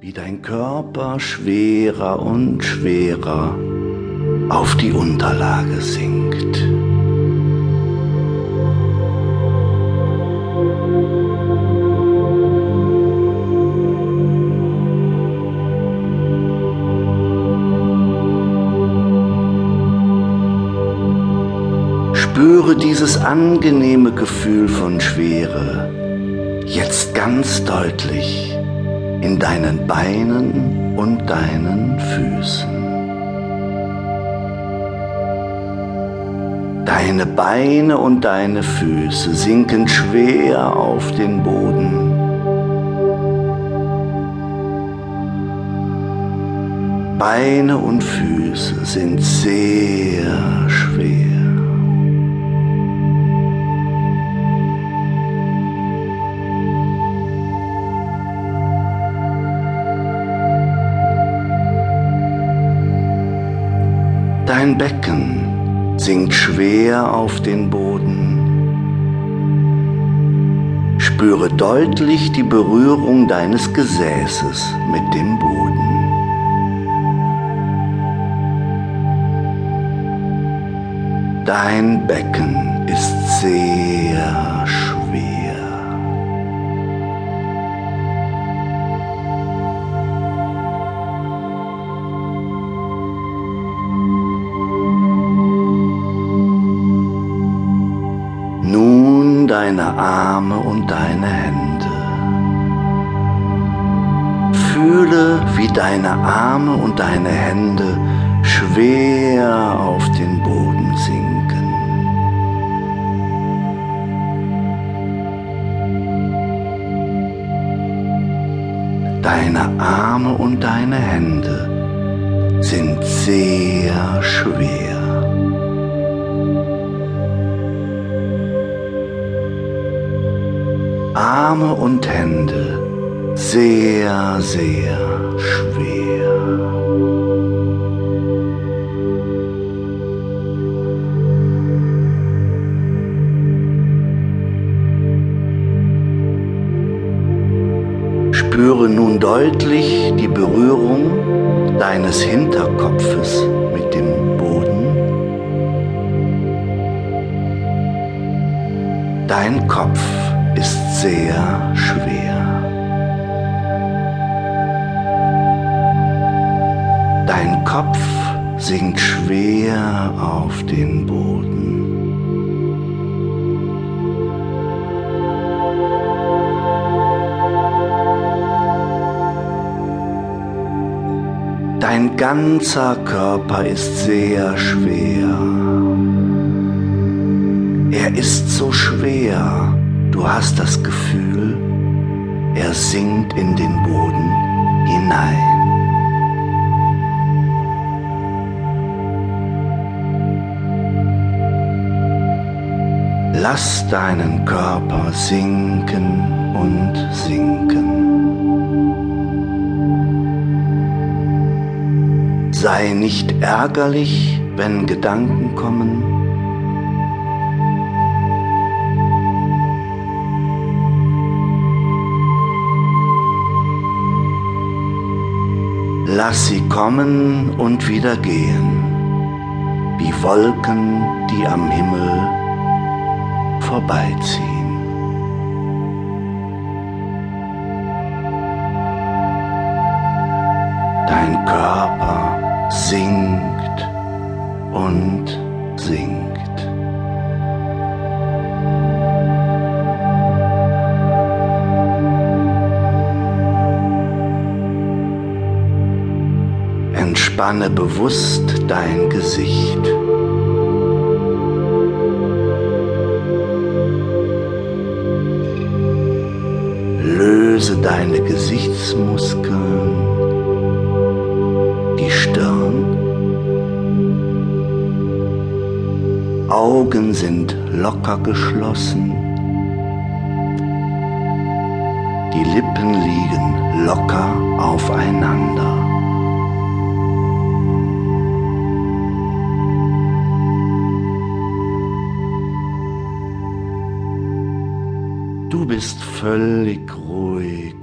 wie dein Körper schwerer und schwerer auf die Unterlage sinkt. Spüre dieses angenehme Gefühl von Schwere jetzt ganz deutlich in deinen Beinen und deinen Füßen. Deine Beine und deine Füße sinken schwer auf den Boden. Beine und Füße sind sehr schwer. Dein Becken sinkt schwer auf den Boden. Spüre deutlich die Berührung deines Gesäßes mit dem Boden. Dein Becken ist sehr deine Arme und deine Hände. Fühle, wie deine Arme und deine Hände schwer auf den Boden sinken. Deine Arme und deine Hände sind sehr schwer. Arme und Hände sehr, sehr schwer. Spüre nun deutlich die Berührung deines Hinterkopfes mit dem Boden. Dein Kopf ist sehr schwer. Dein Kopf sinkt schwer auf den Boden. Dein ganzer Körper ist sehr schwer. Er ist so schwer, du hast das Gefühl, er sinkt in den Boden hinein. Lass deinen Körper sinken und sinken. Sei nicht ärgerlich, wenn Gedanken kommen. Lass sie kommen und wieder gehen, wie Wolken, die am Himmel vorbeiziehen. Dein Körper sinkt und Entspanne bewusst dein Gesicht. Löse deine Gesichtsmuskeln, die Stirn. Augen sind locker geschlossen. Die Lippen liegen locker aufeinander. Du bist völlig ruhig.